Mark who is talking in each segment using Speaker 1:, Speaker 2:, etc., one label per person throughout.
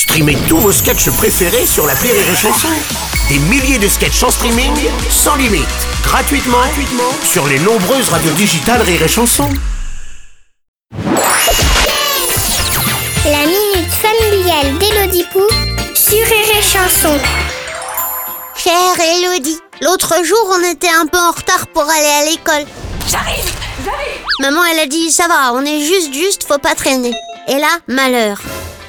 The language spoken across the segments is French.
Speaker 1: Streamez tous vos sketchs préférés sur la Rire et Chanson. Des milliers de sketchs en streaming, sans limite, gratuitement, gratuitement sur les nombreuses radios digitales Rire et Chanson.
Speaker 2: La minute familiale d'Élodie Pou sur Rire et Chanson.
Speaker 3: Chère Elodie, l'autre jour on était un peu en retard pour aller à l'école.
Speaker 4: J'arrive
Speaker 3: Maman elle a dit ça va, on est juste juste, faut pas traîner. Et là, malheur.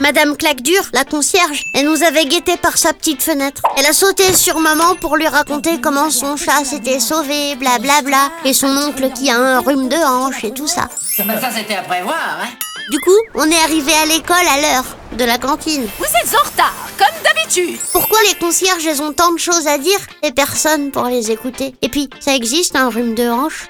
Speaker 3: Madame Claque-Dur, la concierge, elle nous avait guettés par sa petite fenêtre. Elle a sauté sur maman pour lui raconter comment son chat s'était sauvé, blablabla, et son oncle qui a un rhume de hanche et tout ça.
Speaker 4: Ben, Ça, c'était à prévoir, hein
Speaker 3: Du coup, on est arrivé à l'école à l'heure de la cantine.
Speaker 4: Vous êtes en retard, comme d'habitude
Speaker 3: Pourquoi les concierges elles ont tant de choses à dire et personne pour les écouter? Et puis, ça existe un rhume de hanche?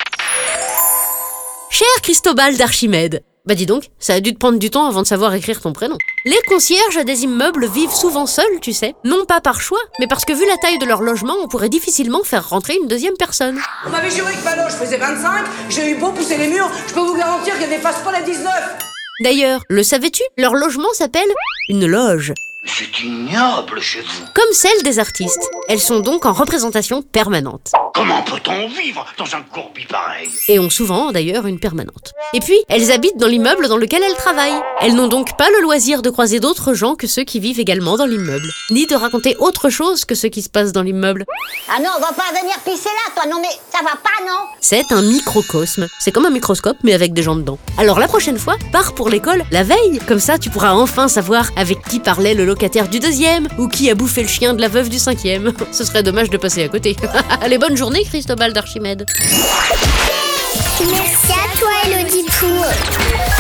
Speaker 5: Cher Cristobal d'Archimède. Bah dis donc, ça a dû te prendre du temps avant de savoir écrire ton prénom. Les concierges des immeubles vivent souvent seuls, tu sais. Non pas par choix, mais parce que vu la taille de leur logement, on pourrait difficilement faire rentrer une deuxième personne.
Speaker 6: On m'avait juré que ma loge faisait 25, j'ai eu beau pousser les murs, je peux vous garantir qu'elle dépasse pas la 19
Speaker 5: D'ailleurs, le savais-tu? Leur logement s'appelle une loge.
Speaker 7: C'est ignoble chez vous.
Speaker 5: Comme celle des artistes. Elles sont donc en représentation permanente.
Speaker 7: Comment peut-on vivre dans un courbi pareil?
Speaker 5: Et ont souvent d'ailleurs une permanente. Et puis, elles habitent dans l'immeuble dans lequel elles travaillent. Elles n'ont donc pas le loisir de croiser d'autres gens que ceux qui vivent également dans l'immeuble. Ni de raconter autre chose que ce qui se passe dans l'immeuble.
Speaker 8: Ah non, on va pas venir pisser là, toi. Non mais ça va pas, non?
Speaker 5: C'est un microcosme. C'est comme un microscope, mais avec des gens dedans. Alors la prochaine fois, pars pour l'école la veille. Comme ça, tu pourras enfin savoir avec qui parlait le locataire du deuxième, ou qui a bouffé le chien de la veuve du cinquième. Ce serait dommage de passer à côté. Allez, bonne journée, Cristobal d'Archimède.
Speaker 2: Merci à toi Élodie Pou.